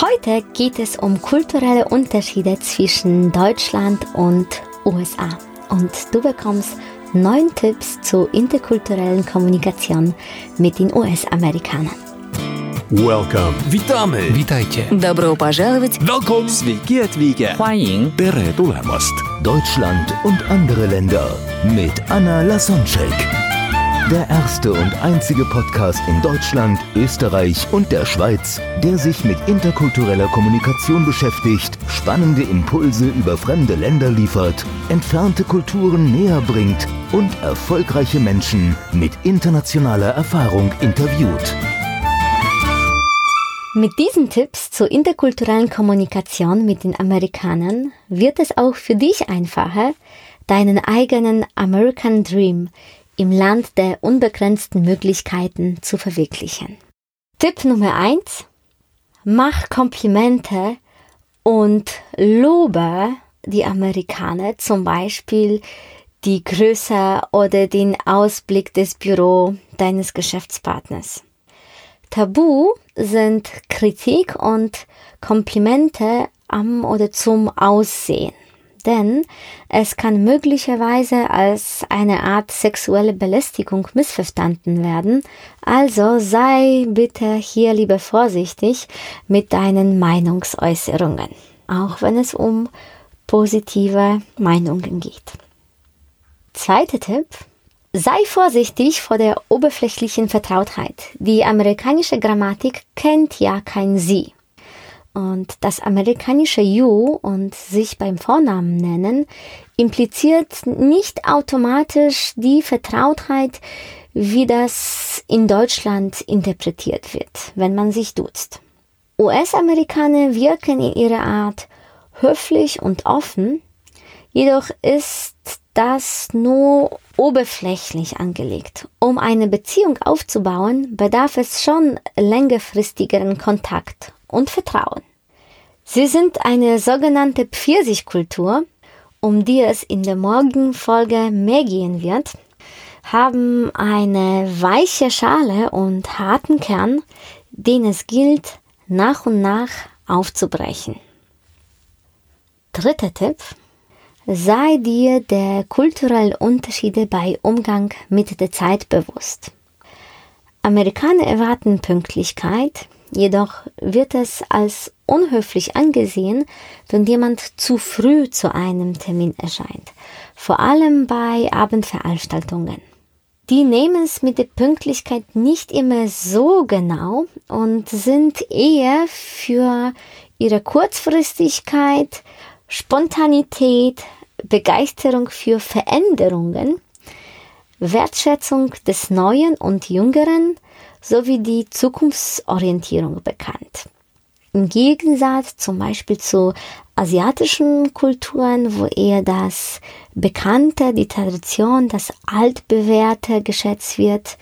Heute geht es um kulturelle Unterschiede zwischen Deutschland und USA. Und du bekommst neun Tipps zur interkulturellen Kommunikation mit den US-Amerikanern. Welcome. Witamy. Witajcie. Добро пожаловать. Welcome. Sveiki atvykę. 欢迎 Tere tulemast. Deutschland und andere Länder mit Anna Lasonczek. Der erste und einzige Podcast in Deutschland, Österreich und der Schweiz, der sich mit interkultureller Kommunikation beschäftigt, spannende Impulse über fremde Länder liefert, entfernte Kulturen näher bringt und erfolgreiche Menschen mit internationaler Erfahrung interviewt. Mit diesen Tipps zur interkulturellen Kommunikation mit den Amerikanern wird es auch für dich einfacher, deinen eigenen American Dream im Land der unbegrenzten Möglichkeiten zu verwirklichen. Tipp Nummer eins: Mach Komplimente und lobe die Amerikaner, zum Beispiel die Größe oder den Ausblick des Büro deines Geschäftspartners. Tabu sind Kritik und Komplimente am oder zum Aussehen. Denn es kann möglicherweise als eine Art sexuelle Belästigung missverstanden werden. Also sei bitte hier lieber vorsichtig mit deinen Meinungsäußerungen, auch wenn es um positive Meinungen geht. Zweiter Tipp. Sei vorsichtig vor der oberflächlichen Vertrautheit. Die amerikanische Grammatik kennt ja kein Sie. Und das amerikanische You und sich beim Vornamen nennen impliziert nicht automatisch die Vertrautheit, wie das in Deutschland interpretiert wird, wenn man sich duzt. US-Amerikaner wirken in ihrer Art höflich und offen, jedoch ist das nur oberflächlich angelegt. Um eine Beziehung aufzubauen, bedarf es schon längerfristigeren Kontakt und Vertrauen. Sie sind eine sogenannte Pfirsichkultur, um die es in der morgigen Folge mehr gehen wird, haben eine weiche Schale und harten Kern, den es gilt, nach und nach aufzubrechen. Dritter Tipp. Sei dir der kulturellen Unterschiede bei Umgang mit der Zeit bewusst. Amerikaner erwarten Pünktlichkeit, jedoch wird es als unhöflich angesehen, wenn jemand zu früh zu einem Termin erscheint, vor allem bei Abendveranstaltungen. Die nehmen es mit der Pünktlichkeit nicht immer so genau und sind eher für ihre Kurzfristigkeit, Spontanität, Begeisterung für Veränderungen, Wertschätzung des Neuen und Jüngeren sowie die Zukunftsorientierung bekannt. Im Gegensatz zum Beispiel zu asiatischen Kulturen, wo eher das Bekannte, die Tradition, das Altbewährte geschätzt wird,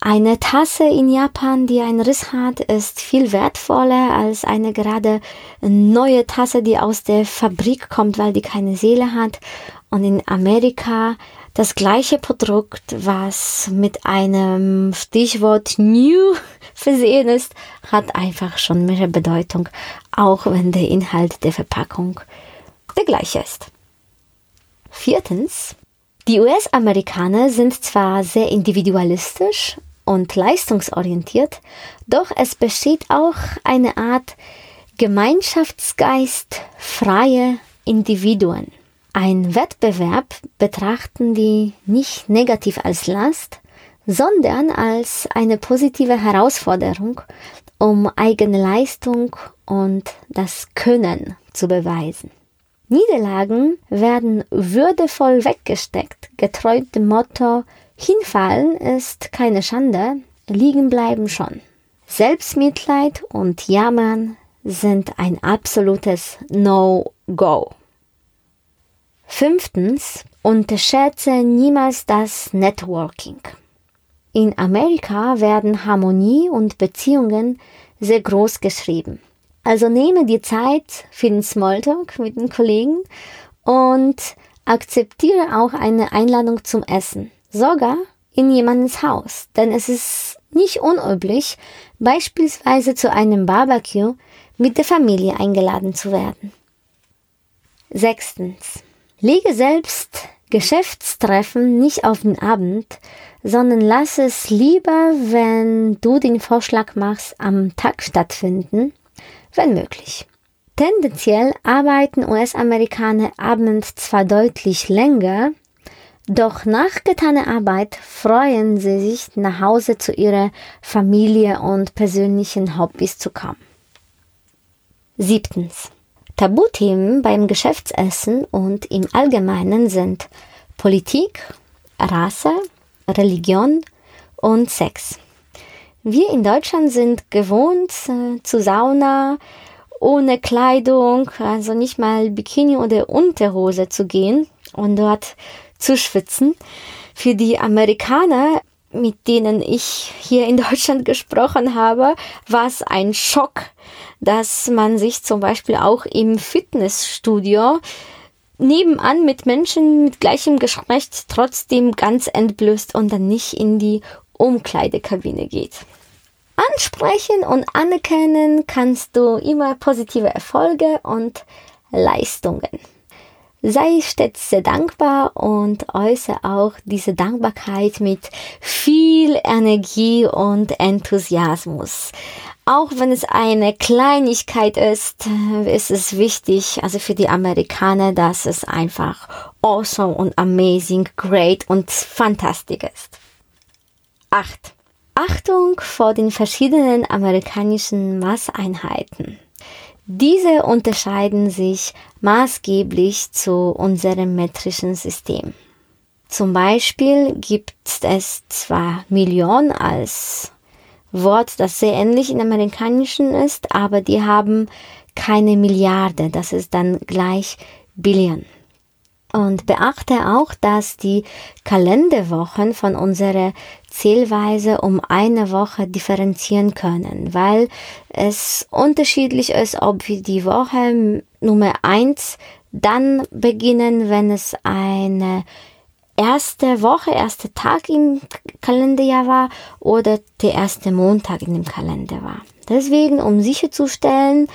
eine Tasse in Japan, die einen Riss hat, ist viel wertvoller als eine gerade neue Tasse, die aus der Fabrik kommt, weil die keine Seele hat. Und in Amerika das gleiche Produkt, was mit einem Stichwort New versehen ist, hat einfach schon mehr Bedeutung, auch wenn der Inhalt der Verpackung der gleiche ist. Viertens, die US-Amerikaner sind zwar sehr individualistisch und leistungsorientiert, doch es besteht auch eine Art Gemeinschaftsgeist freie Individuen. Ein Wettbewerb betrachten die nicht negativ als Last, sondern als eine positive Herausforderung, um eigene Leistung und das Können zu beweisen. Niederlagen werden würdevoll weggesteckt, getreu dem Motto Hinfallen ist keine Schande, liegen bleiben schon. Selbstmitleid und Jammern sind ein absolutes No-Go. Fünftens, unterschätze niemals das Networking. In Amerika werden Harmonie und Beziehungen sehr groß geschrieben. Also nehme die Zeit für den Smalltalk mit den Kollegen und akzeptiere auch eine Einladung zum Essen. Sogar in jemandem Haus, denn es ist nicht unüblich, beispielsweise zu einem Barbecue mit der Familie eingeladen zu werden. Sechstens. Lege selbst Geschäftstreffen nicht auf den Abend, sondern lass es lieber, wenn du den Vorschlag machst, am Tag stattfinden, wenn möglich. Tendenziell arbeiten US-Amerikaner abends zwar deutlich länger, doch nach getaner Arbeit freuen sie sich, nach Hause zu ihrer Familie und persönlichen Hobbys zu kommen. Siebtens. Tabuthemen beim Geschäftsessen und im Allgemeinen sind Politik, Rasse, Religion und Sex. Wir in Deutschland sind gewohnt äh, zu Sauna ohne Kleidung, also nicht mal Bikini oder Unterhose zu gehen und dort zu schwitzen. Für die Amerikaner, mit denen ich hier in Deutschland gesprochen habe, war es ein Schock, dass man sich zum Beispiel auch im Fitnessstudio nebenan mit Menschen mit gleichem Geschlecht trotzdem ganz entblößt und dann nicht in die Umkleidekabine geht. Ansprechen und anerkennen kannst du immer positive Erfolge und Leistungen. Sei stets sehr dankbar und äußere auch diese Dankbarkeit mit viel Energie und Enthusiasmus. Auch wenn es eine Kleinigkeit ist, ist es wichtig, also für die Amerikaner, dass es einfach awesome und amazing, great und fantastisch ist. 8. Achtung vor den verschiedenen amerikanischen Maßeinheiten. Diese unterscheiden sich maßgeblich zu unserem metrischen System. Zum Beispiel gibt es zwar Millionen als Wort, das sehr ähnlich in amerikanischen ist, aber die haben keine Milliarde. Das ist dann gleich Billion. Und beachte auch, dass die Kalenderwochen von unserer Zählweise um eine Woche differenzieren können, weil es unterschiedlich ist, ob wir die Woche Nummer eins dann beginnen, wenn es eine erste Woche, erste Tag im Kalenderjahr war oder der erste Montag in dem Kalender war. Deswegen, um sicherzustellen,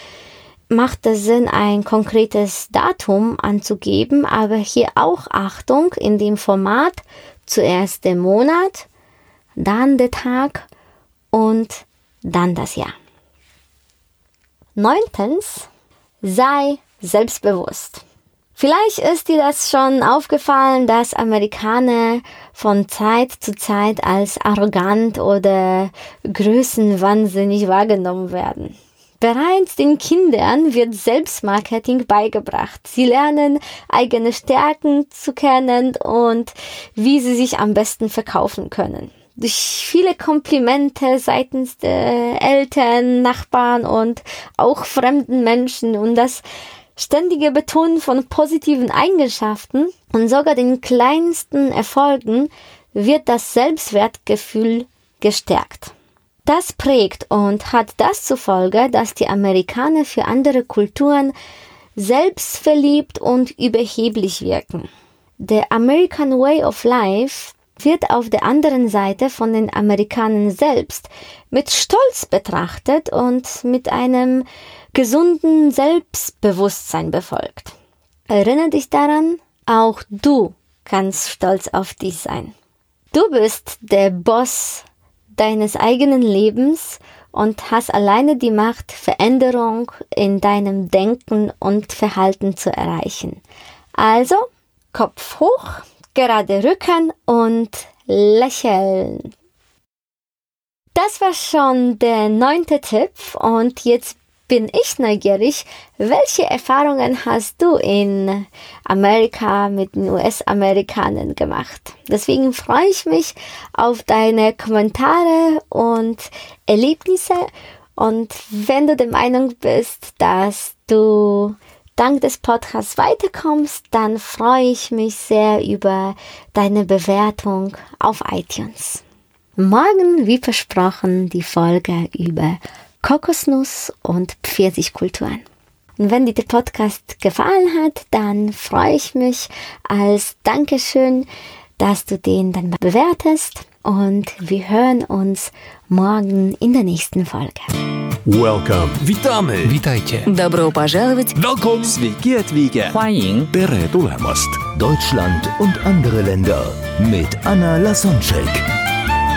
macht es Sinn, ein konkretes Datum anzugeben, aber hier auch Achtung in dem Format zuerst der Monat, dann der Tag und dann das Jahr. Neuntens, sei selbstbewusst. Vielleicht ist dir das schon aufgefallen, dass Amerikaner von Zeit zu Zeit als arrogant oder größenwahnsinnig wahrgenommen werden. Bereits den Kindern wird Selbstmarketing beigebracht. Sie lernen eigene Stärken zu kennen und wie sie sich am besten verkaufen können. Durch viele Komplimente seitens der Eltern, Nachbarn und auch fremden Menschen und das ständige Betonen von positiven Eigenschaften und sogar den kleinsten Erfolgen wird das Selbstwertgefühl gestärkt. Das prägt und hat das zur Folge, dass die Amerikaner für andere Kulturen selbstverliebt und überheblich wirken. Der American Way of Life wird auf der anderen Seite von den Amerikanern selbst mit Stolz betrachtet und mit einem gesunden Selbstbewusstsein befolgt. Erinnere dich daran, auch du kannst stolz auf dich sein. Du bist der Boss deines eigenen Lebens und hast alleine die Macht, Veränderung in deinem Denken und Verhalten zu erreichen. Also, Kopf hoch, gerade Rücken und lächeln. Das war schon der neunte Tipp und jetzt bin ich neugierig, welche Erfahrungen hast du in Amerika mit den US-Amerikanern gemacht? Deswegen freue ich mich auf deine Kommentare und Erlebnisse. Und wenn du der Meinung bist, dass du dank des Podcasts weiterkommst, dann freue ich mich sehr über deine Bewertung auf iTunes. Morgen, wie versprochen, die Folge über Kokosnuss und Pfirsichkulturen. Und wenn dir der Podcast gefallen hat, dann freue ich mich als Dankeschön, dass du den dann bewertest und wir hören uns morgen in der nächsten Folge. Welcome. Witamy. Witajcie. Добро пожаловать! Welcome. Sveiki atvykę. 欢迎 Tere tulemast. Deutschland und andere Länder mit Anna Lasonczek.